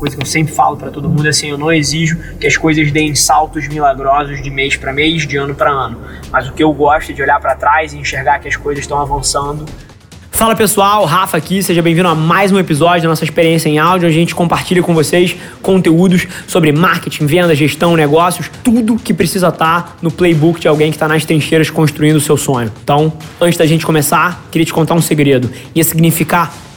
coisa que eu sempre falo para todo mundo é assim, eu não exijo que as coisas deem saltos milagrosos de mês para mês, de ano para ano, mas o que eu gosto é de olhar para trás e enxergar que as coisas estão avançando Fala pessoal, Rafa aqui, seja bem-vindo a mais um episódio da nossa experiência em áudio, a gente compartilha com vocês conteúdos sobre marketing, venda, gestão, negócios, tudo que precisa estar no playbook de alguém que está nas trincheiras construindo o seu sonho. Então, antes da gente começar, queria te contar um segredo. Ia significar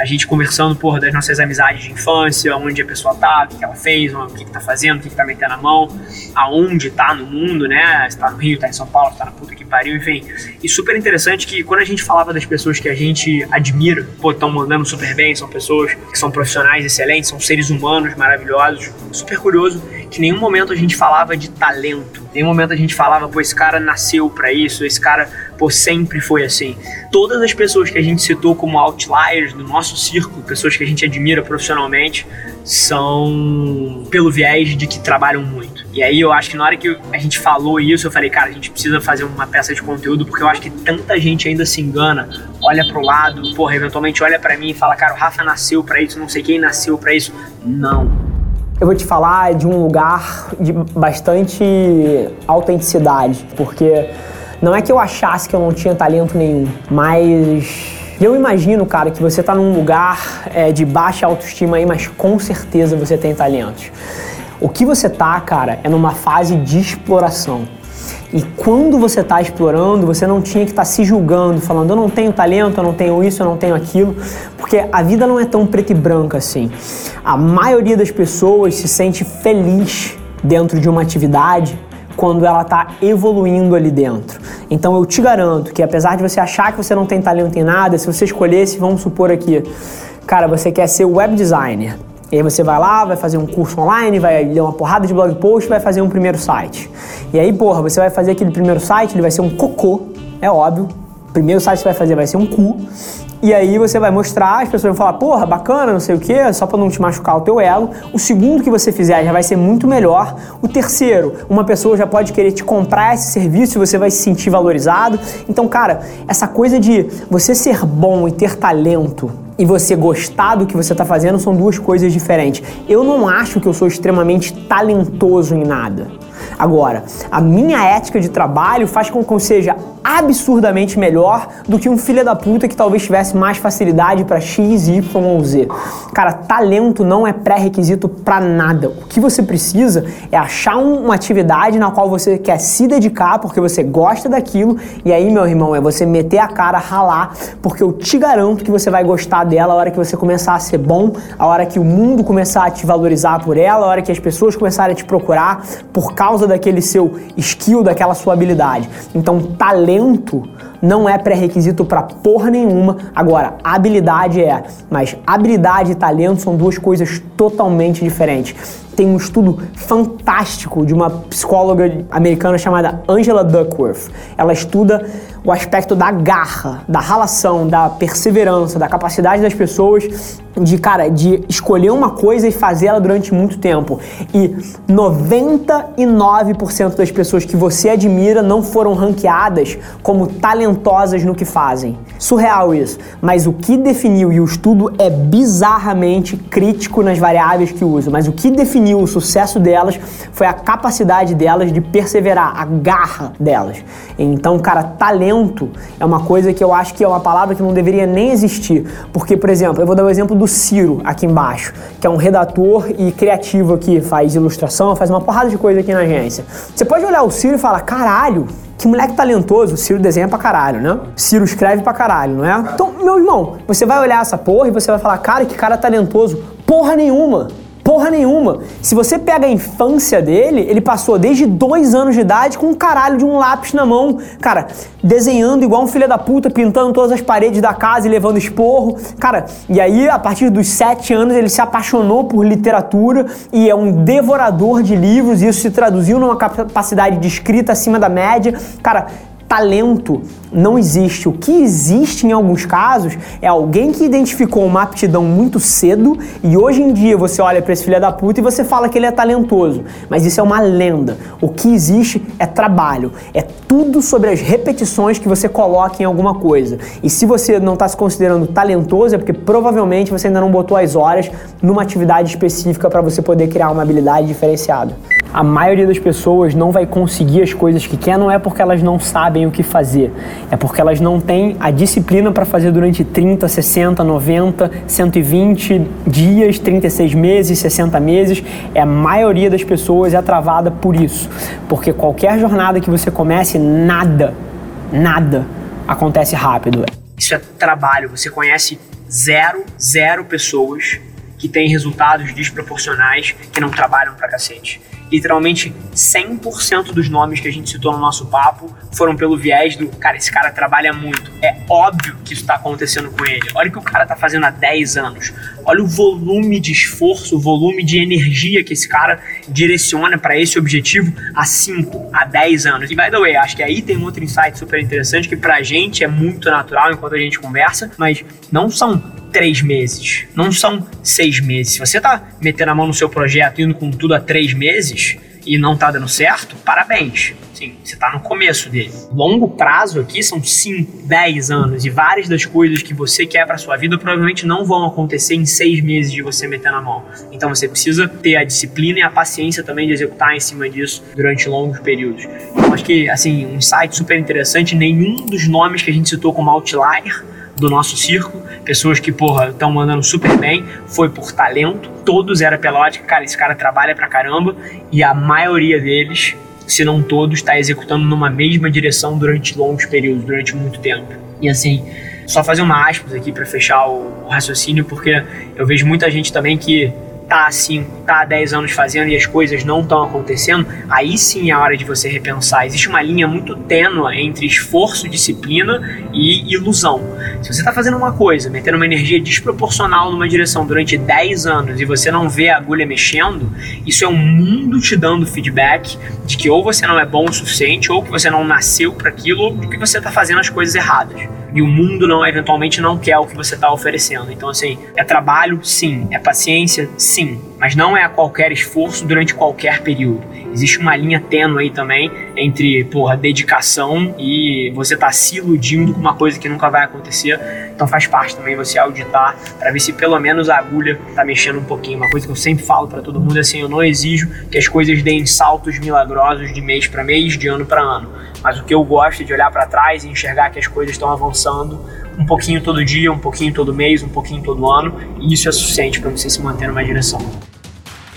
a gente conversando, porra, das nossas amizades de infância, onde a pessoa tá, o que ela fez, o que, que tá fazendo, o que, que tá metendo a mão, aonde tá no mundo, né? Se tá no Rio, tá em São Paulo, tá na puta que pariu, enfim. E super interessante que quando a gente falava das pessoas que a gente admira, pô, estão mandando super bem, são pessoas que são profissionais excelentes, são seres humanos maravilhosos, super curioso que em nenhum momento a gente falava de talento, em nenhum momento a gente falava, pô, esse cara nasceu para isso, esse cara, pô, sempre foi assim. Todas as pessoas que a gente citou como outliers do nosso círculo, pessoas que a gente admira profissionalmente, são pelo viés de que trabalham muito. E aí eu acho que na hora que a gente falou isso, eu falei, cara, a gente precisa fazer uma peça de conteúdo, porque eu acho que tanta gente ainda se engana, olha pro lado, porra, eventualmente olha para mim e fala, cara, o Rafa nasceu para isso, não sei quem nasceu para isso. Não eu vou te falar de um lugar de bastante autenticidade, porque não é que eu achasse que eu não tinha talento nenhum, mas eu imagino, cara, que você tá num lugar é, de baixa autoestima aí, mas com certeza você tem talentos. O que você tá, cara, é numa fase de exploração. E quando você está explorando, você não tinha que estar tá se julgando, falando eu não tenho talento, eu não tenho isso, eu não tenho aquilo, porque a vida não é tão preta e branca assim. A maioria das pessoas se sente feliz dentro de uma atividade quando ela está evoluindo ali dentro. Então eu te garanto que apesar de você achar que você não tem talento em nada, se você escolhesse, vamos supor aqui, cara, você quer ser web designer. E aí você vai lá, vai fazer um curso online, vai ler uma porrada de blog post, vai fazer um primeiro site. E aí, porra, você vai fazer aquele primeiro site, ele vai ser um cocô, é óbvio. Primeiro site que você vai fazer vai ser um cu. E aí você vai mostrar, as pessoas vão falar, porra, bacana, não sei o que, só para não te machucar o teu ego. O segundo que você fizer já vai ser muito melhor. O terceiro, uma pessoa já pode querer te comprar esse serviço e você vai se sentir valorizado. Então, cara, essa coisa de você ser bom e ter talento e você gostar do que você está fazendo são duas coisas diferentes. Eu não acho que eu sou extremamente talentoso em nada. Agora, a minha ética de trabalho faz com que eu seja absurdamente melhor do que um filho da puta que talvez tivesse mais facilidade para X, Y ou Z. Cara, talento não é pré-requisito para nada. O que você precisa é achar uma atividade na qual você quer se dedicar porque você gosta daquilo e aí, meu irmão, é você meter a cara, ralar, porque eu te garanto que você vai gostar dela a hora que você começar a ser bom, a hora que o mundo começar a te valorizar por ela, a hora que as pessoas começarem a te procurar por causa daquele seu skill, daquela sua habilidade. Então, talento não é pré-requisito para porra nenhuma. Agora, habilidade é, mas habilidade e talento são duas coisas totalmente diferentes. Tem um estudo fantástico de uma psicóloga americana chamada Angela Duckworth. Ela estuda o aspecto da garra, da relação, da perseverança, da capacidade das pessoas de, cara, de escolher uma coisa e fazê-la durante muito tempo. E 99% das pessoas que você admira não foram ranqueadas como talentosas no que fazem. Surreal isso. Mas o que definiu, e o estudo é bizarramente crítico nas variáveis que usa, mas o que definiu o sucesso delas foi a capacidade delas de perseverar, a garra delas. Então, cara, talento é uma coisa que eu acho que é uma palavra que não deveria nem existir. Porque, por exemplo, eu vou dar o um exemplo do Ciro aqui embaixo, que é um redator e criativo aqui, faz ilustração, faz uma porrada de coisa aqui na agência. Você pode olhar o Ciro e falar: caralho, que moleque talentoso, Ciro desenha pra caralho, né? Ciro escreve pra caralho, não é? Então, meu irmão, você vai olhar essa porra e você vai falar, cara, que cara talentoso. Porra nenhuma. Porra nenhuma. Se você pega a infância dele, ele passou desde dois anos de idade com um caralho de um lápis na mão, cara, desenhando igual um filho da puta, pintando todas as paredes da casa e levando esporro. Cara, e aí, a partir dos sete anos, ele se apaixonou por literatura e é um devorador de livros, e isso se traduziu numa capacidade de escrita acima da média. Cara, talento não existe. O que existe em alguns casos é alguém que identificou uma aptidão muito cedo e hoje em dia você olha para esse filho da puta e você fala que ele é talentoso. Mas isso é uma lenda. O que existe é trabalho. É tudo sobre as repetições que você coloca em alguma coisa. E se você não está se considerando talentoso, é porque provavelmente você ainda não botou as horas numa atividade específica para você poder criar uma habilidade diferenciada. A maioria das pessoas não vai conseguir as coisas que quer, não é porque elas não sabem o que fazer, é porque elas não têm a disciplina para fazer durante 30, 60, 90, 120 dias, 36 meses, 60 meses. É a maioria das pessoas é travada por isso, porque qualquer jornada que você comece, nada, nada acontece rápido. Isso é trabalho. Você conhece zero, zero pessoas que têm resultados desproporcionais que não trabalham pra cacete literalmente 100% dos nomes que a gente citou no nosso papo foram pelo viés do, cara, esse cara trabalha muito. É óbvio que isso está acontecendo com ele. Olha o que o cara tá fazendo há 10 anos. Olha o volume de esforço, o volume de energia que esse cara direciona para esse objetivo há 5, há 10 anos. E by the way, acho que aí tem um outro insight super interessante que pra gente é muito natural enquanto a gente conversa, mas não são três meses, não são seis meses. Se você tá metendo a mão no seu projeto, indo com tudo há três meses e não tá dando certo, parabéns. Sim, você tá no começo dele. Longo prazo aqui são 5, 10 anos e várias das coisas que você quer para sua vida provavelmente não vão acontecer em seis meses de você meter na mão. Então você precisa ter a disciplina e a paciência também de executar em cima disso durante longos períodos. Eu acho que, assim, um insight super interessante, nenhum dos nomes que a gente citou como outlier do nosso circo, pessoas que, porra, estão mandando super bem, foi por talento, todos era pela ótica, cara, esse cara trabalha pra caramba, e a maioria deles, se não todos, está executando numa mesma direção durante longos períodos, durante muito tempo. E assim, só fazer uma aspas aqui para fechar o raciocínio, porque eu vejo muita gente também que tá assim, tá há 10 anos fazendo e as coisas não estão acontecendo, aí sim é a hora de você repensar. Existe uma linha muito tênua entre esforço, disciplina e ilusão. Se você está fazendo uma coisa, metendo uma energia desproporcional numa direção durante 10 anos e você não vê a agulha mexendo, isso é um mundo te dando feedback de que ou você não é bom o suficiente, ou que você não nasceu para aquilo, ou que você está fazendo as coisas erradas e o mundo não eventualmente não quer o que você está oferecendo. Então assim, é trabalho, sim, é paciência, sim, mas não é a qualquer esforço durante qualquer período. Existe uma linha tênue aí também entre, porra, dedicação e você tá se iludindo com uma coisa que nunca vai acontecer. Então faz parte também você auditar para ver se pelo menos a agulha tá mexendo um pouquinho. Uma coisa que eu sempre falo para todo mundo é assim, eu não exijo que as coisas deem saltos milagrosos de mês para mês, de ano para ano. Mas o que eu gosto é de olhar para trás e enxergar que as coisas estão avançando um pouquinho todo dia, um pouquinho todo mês, um pouquinho todo ano, e isso é suficiente para você se manter numa direção.